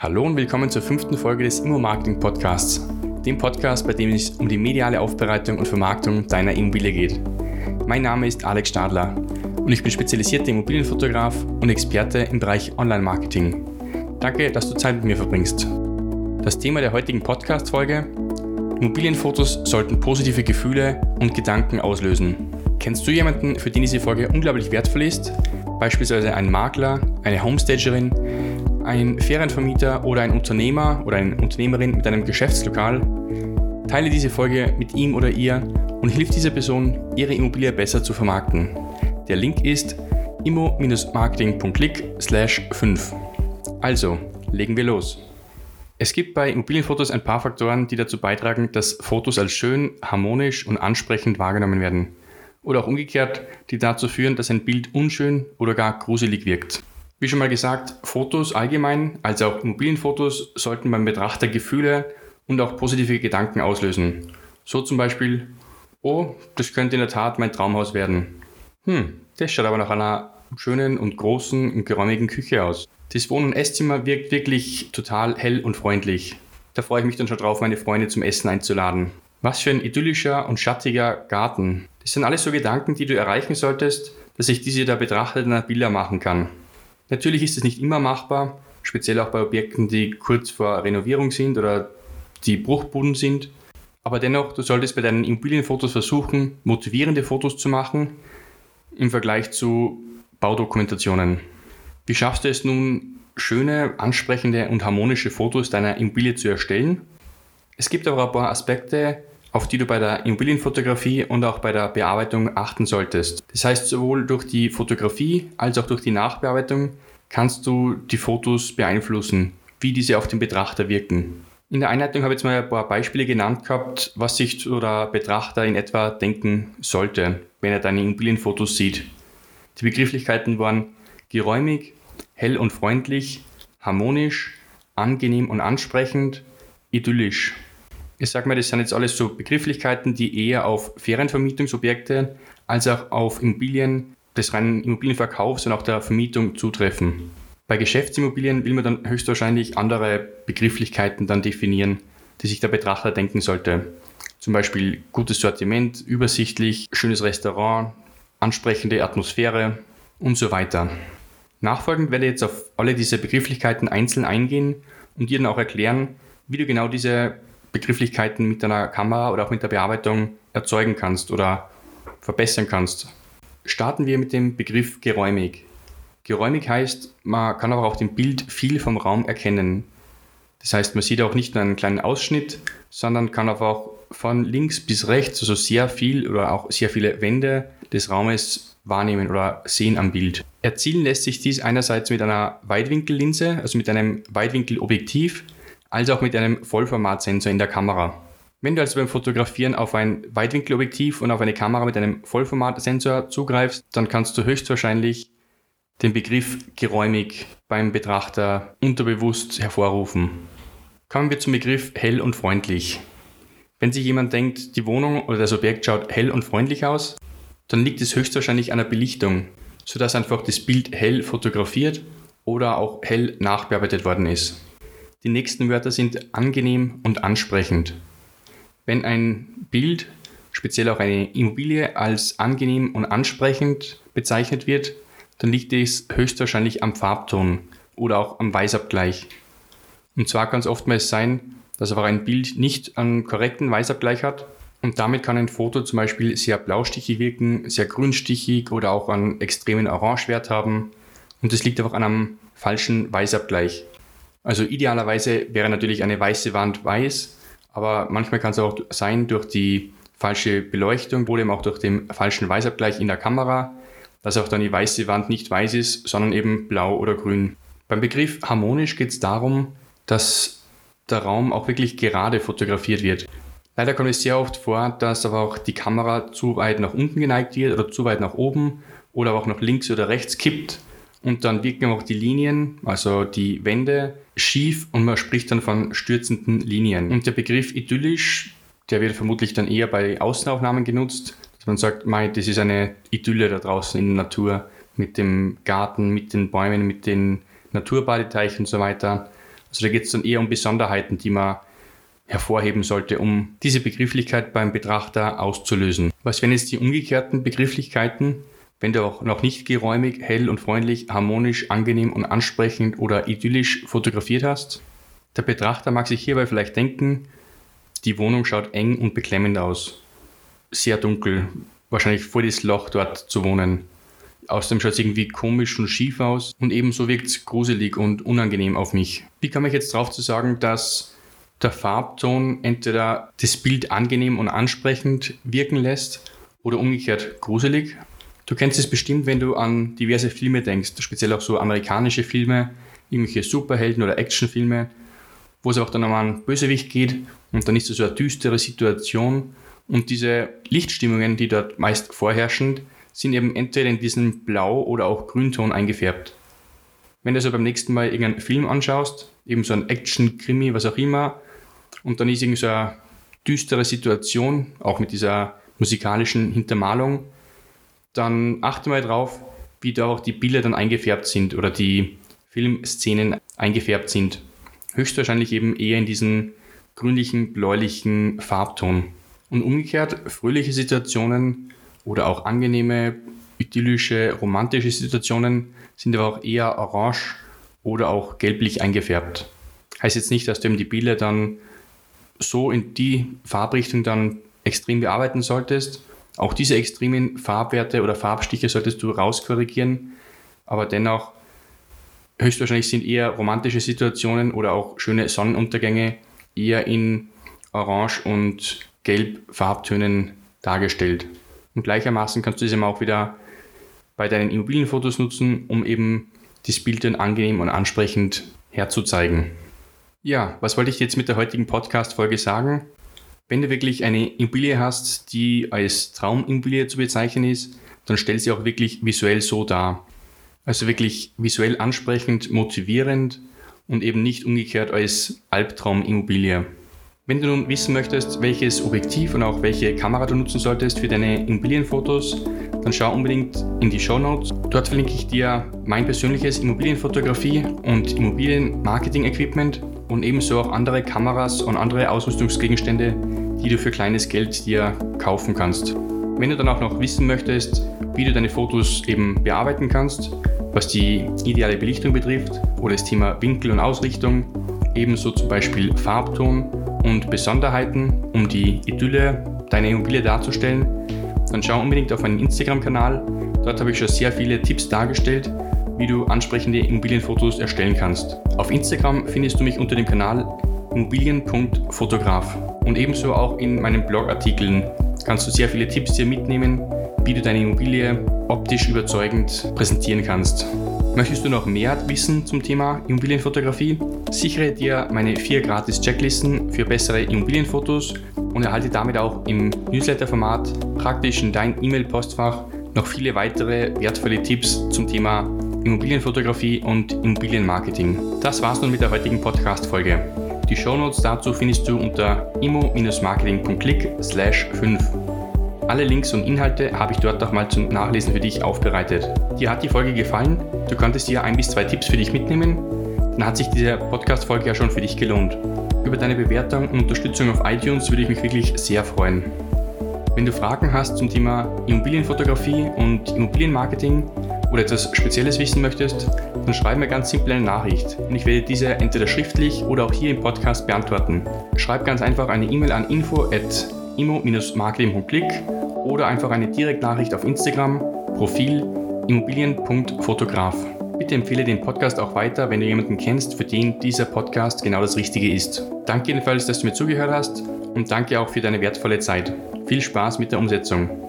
Hallo und willkommen zur fünften Folge des Immo-Marketing Podcasts, dem Podcast, bei dem es um die mediale Aufbereitung und Vermarktung deiner Immobilie geht. Mein Name ist Alex Stadler und ich bin spezialisierter Immobilienfotograf und Experte im Bereich Online-Marketing. Danke, dass du Zeit mit mir verbringst. Das Thema der heutigen Podcast-Folge: Immobilienfotos sollten positive Gefühle und Gedanken auslösen. Kennst du jemanden, für den diese Folge unglaublich wertvoll ist? Beispielsweise einen Makler, eine Homestagerin, ein Ferienvermieter oder ein Unternehmer oder eine Unternehmerin mit einem Geschäftslokal, teile diese Folge mit ihm oder ihr und hilf dieser Person, ihre Immobilie besser zu vermarkten. Der Link ist immo-marketing.click 5. Also, legen wir los. Es gibt bei Immobilienfotos ein paar Faktoren, die dazu beitragen, dass Fotos als schön, harmonisch und ansprechend wahrgenommen werden. Oder auch umgekehrt, die dazu führen, dass ein Bild unschön oder gar gruselig wirkt. Wie schon mal gesagt, Fotos allgemein, als auch Immobilienfotos, sollten beim Betrachter Gefühle und auch positive Gedanken auslösen. So zum Beispiel, oh, das könnte in der Tat mein Traumhaus werden. Hm, das schaut aber nach einer schönen und großen und geräumigen Küche aus. Das Wohn- und Esszimmer wirkt wirklich total hell und freundlich. Da freue ich mich dann schon drauf, meine Freunde zum Essen einzuladen. Was für ein idyllischer und schattiger Garten. Das sind alles so Gedanken, die du erreichen solltest, dass sich diese der Betrachter Bilder machen kann. Natürlich ist es nicht immer machbar, speziell auch bei Objekten, die kurz vor Renovierung sind oder die Bruchbuden sind. Aber dennoch, du solltest bei deinen Immobilienfotos versuchen, motivierende Fotos zu machen im Vergleich zu Baudokumentationen. Wie schaffst du es nun, schöne, ansprechende und harmonische Fotos deiner Immobilie zu erstellen? Es gibt aber ein paar Aspekte, auf die du bei der Immobilienfotografie und auch bei der Bearbeitung achten solltest. Das heißt, sowohl durch die Fotografie als auch durch die Nachbearbeitung kannst du die Fotos beeinflussen, wie diese auf den Betrachter wirken. In der Einleitung habe ich jetzt mal ein paar Beispiele genannt gehabt, was sich der Betrachter in etwa denken sollte, wenn er deine Immobilienfotos sieht. Die Begrifflichkeiten waren geräumig, hell und freundlich, harmonisch, angenehm und ansprechend, idyllisch. Ich sage mal, das sind jetzt alles so Begrifflichkeiten, die eher auf Ferienvermietungsobjekte als auch auf Immobilien des reinen Immobilienverkaufs und auch der Vermietung zutreffen. Bei Geschäftsimmobilien will man dann höchstwahrscheinlich andere Begrifflichkeiten dann definieren, die sich der Betrachter denken sollte. Zum Beispiel gutes Sortiment, übersichtlich, schönes Restaurant, ansprechende Atmosphäre und so weiter. Nachfolgend werde ich jetzt auf alle diese Begrifflichkeiten einzeln eingehen und dir dann auch erklären, wie du genau diese Begrifflichkeiten mit deiner Kamera oder auch mit der Bearbeitung erzeugen kannst oder verbessern kannst. Starten wir mit dem Begriff geräumig. Geräumig heißt, man kann aber auch dem Bild viel vom Raum erkennen. Das heißt, man sieht auch nicht nur einen kleinen Ausschnitt, sondern kann aber auch von links bis rechts, also sehr viel oder auch sehr viele Wände des Raumes wahrnehmen oder sehen am Bild. Erzielen lässt sich dies einerseits mit einer Weitwinkellinse, also mit einem Weitwinkelobjektiv, als auch mit einem Vollformatsensor in der Kamera. Wenn du also beim Fotografieren auf ein Weitwinkelobjektiv und auf eine Kamera mit einem Vollformatsensor zugreifst, dann kannst du höchstwahrscheinlich den Begriff geräumig beim Betrachter unterbewusst hervorrufen. Kommen wir zum Begriff hell und freundlich. Wenn sich jemand denkt, die Wohnung oder das Objekt schaut hell und freundlich aus, dann liegt es höchstwahrscheinlich an der Belichtung, sodass einfach das Bild hell fotografiert oder auch hell nachbearbeitet worden ist. Die nächsten Wörter sind angenehm und ansprechend. Wenn ein Bild, speziell auch eine Immobilie, als angenehm und ansprechend bezeichnet wird, dann liegt es höchstwahrscheinlich am Farbton oder auch am Weißabgleich. Und zwar kann es oftmals sein, dass aber ein Bild nicht einen korrekten Weißabgleich hat und damit kann ein Foto zum Beispiel sehr blaustichig wirken, sehr grünstichig oder auch einen extremen Orangewert haben. Und das liegt einfach an einem falschen Weißabgleich. Also idealerweise wäre natürlich eine weiße Wand weiß, aber manchmal kann es auch sein durch die falsche Beleuchtung oder eben auch durch den falschen Weißabgleich in der Kamera, dass auch dann die weiße Wand nicht weiß ist, sondern eben blau oder grün. Beim Begriff harmonisch geht es darum, dass der Raum auch wirklich gerade fotografiert wird. Leider kommt es sehr oft vor, dass aber auch die Kamera zu weit nach unten geneigt wird oder zu weit nach oben oder auch nach links oder rechts kippt und dann wirken auch die Linien, also die Wände, schief und man spricht dann von stürzenden Linien. Und der Begriff idyllisch, der wird vermutlich dann eher bei Außenaufnahmen genutzt, dass man sagt, mei, das ist eine Idylle da draußen in der Natur mit dem Garten, mit den Bäumen, mit den Naturbadeteichen und so weiter. Also da geht es dann eher um Besonderheiten, die man hervorheben sollte, um diese Begrifflichkeit beim Betrachter auszulösen. Was wären jetzt die umgekehrten Begrifflichkeiten? Wenn du auch noch nicht geräumig, hell und freundlich, harmonisch, angenehm und ansprechend oder idyllisch fotografiert hast, der Betrachter mag sich hierbei vielleicht denken, die Wohnung schaut eng und beklemmend aus. Sehr dunkel, wahrscheinlich vor das Loch dort zu wohnen. Außerdem schaut es irgendwie komisch und schief aus und ebenso wirkt es gruselig und unangenehm auf mich. Wie komme ich jetzt darauf zu sagen, dass der Farbton entweder das Bild angenehm und ansprechend wirken lässt oder umgekehrt gruselig? Du kennst es bestimmt, wenn du an diverse Filme denkst, speziell auch so amerikanische Filme, irgendwelche Superhelden oder Actionfilme, wo es auch dann um einen Bösewicht geht und dann ist es so eine düstere Situation und diese Lichtstimmungen, die dort meist vorherrschen, sind eben entweder in diesen Blau- oder auch Grünton eingefärbt. Wenn du also beim nächsten Mal irgendeinen Film anschaust, eben so ein Action, Krimi, was auch immer, und dann ist irgendwie so eine düstere Situation, auch mit dieser musikalischen Hintermalung, dann achte mal drauf, wie da auch die Bilder dann eingefärbt sind oder die Filmszenen eingefärbt sind. Höchstwahrscheinlich eben eher in diesen grünlichen, bläulichen Farbton. Und umgekehrt, fröhliche Situationen oder auch angenehme, idyllische, romantische Situationen sind aber auch eher orange oder auch gelblich eingefärbt. Heißt jetzt nicht, dass du eben die Bilder dann so in die Farbrichtung dann extrem bearbeiten solltest, auch diese extremen Farbwerte oder Farbstiche solltest du rauskorrigieren, aber dennoch höchstwahrscheinlich sind eher romantische Situationen oder auch schöne Sonnenuntergänge eher in Orange und Gelb Farbtönen dargestellt. Und gleichermaßen kannst du das eben auch wieder bei deinen Immobilienfotos nutzen, um eben das Bild dann angenehm und ansprechend herzuzeigen. Ja, was wollte ich jetzt mit der heutigen Podcast-Folge sagen? Wenn du wirklich eine Immobilie hast, die als Traumimmobilie zu bezeichnen ist, dann stell sie auch wirklich visuell so dar. Also wirklich visuell ansprechend, motivierend und eben nicht umgekehrt als Albtraumimmobilie. Wenn du nun wissen möchtest, welches Objektiv und auch welche Kamera du nutzen solltest für deine Immobilienfotos, dann schau unbedingt in die Show Notes. Dort verlinke ich dir mein persönliches Immobilienfotografie und Immobilienmarketing-Equipment und ebenso auch andere Kameras und andere Ausrüstungsgegenstände, die du für kleines Geld dir kaufen kannst. Wenn du dann auch noch wissen möchtest, wie du deine Fotos eben bearbeiten kannst, was die ideale Belichtung betrifft oder das Thema Winkel und Ausrichtung, ebenso zum Beispiel Farbton und Besonderheiten, um die Idylle deiner Immobilie darzustellen, dann schau unbedingt auf meinen Instagram-Kanal. Dort habe ich schon sehr viele Tipps dargestellt, wie du ansprechende Immobilienfotos erstellen kannst. Auf Instagram findest du mich unter dem Kanal immobilien.fotograf und ebenso auch in meinen Blogartikeln kannst du sehr viele Tipps dir mitnehmen, wie du deine Immobilie optisch überzeugend präsentieren kannst. Möchtest du noch mehr wissen zum Thema Immobilienfotografie? Sichere dir meine vier gratis Checklisten für bessere Immobilienfotos und erhalte damit auch im Newsletter-Format praktisch in dein E-Mail-Postfach noch viele weitere wertvolle Tipps zum Thema Immobilienfotografie und Immobilienmarketing. Das war's nun mit der heutigen Podcast-Folge. Die Shownotes dazu findest du unter immo-marketing.click 5. Alle Links und Inhalte habe ich dort auch mal zum Nachlesen für dich aufbereitet. Dir hat die Folge gefallen? Du konntest dir ein bis zwei Tipps für dich mitnehmen? Dann hat sich diese Podcast-Folge ja schon für dich gelohnt. Über deine Bewertung und Unterstützung auf iTunes würde ich mich wirklich sehr freuen. Wenn du Fragen hast zum Thema Immobilienfotografie und Immobilienmarketing, oder etwas Spezielles wissen möchtest, dann schreib mir ganz simpel eine Nachricht und ich werde diese entweder schriftlich oder auch hier im Podcast beantworten. Schreib ganz einfach eine E-Mail an info at immo-marketing.click oder einfach eine Direktnachricht auf Instagram, Profil immobilien.fotograf. Bitte empfehle den Podcast auch weiter, wenn du jemanden kennst, für den dieser Podcast genau das Richtige ist. Danke jedenfalls, dass du mir zugehört hast und danke auch für deine wertvolle Zeit. Viel Spaß mit der Umsetzung.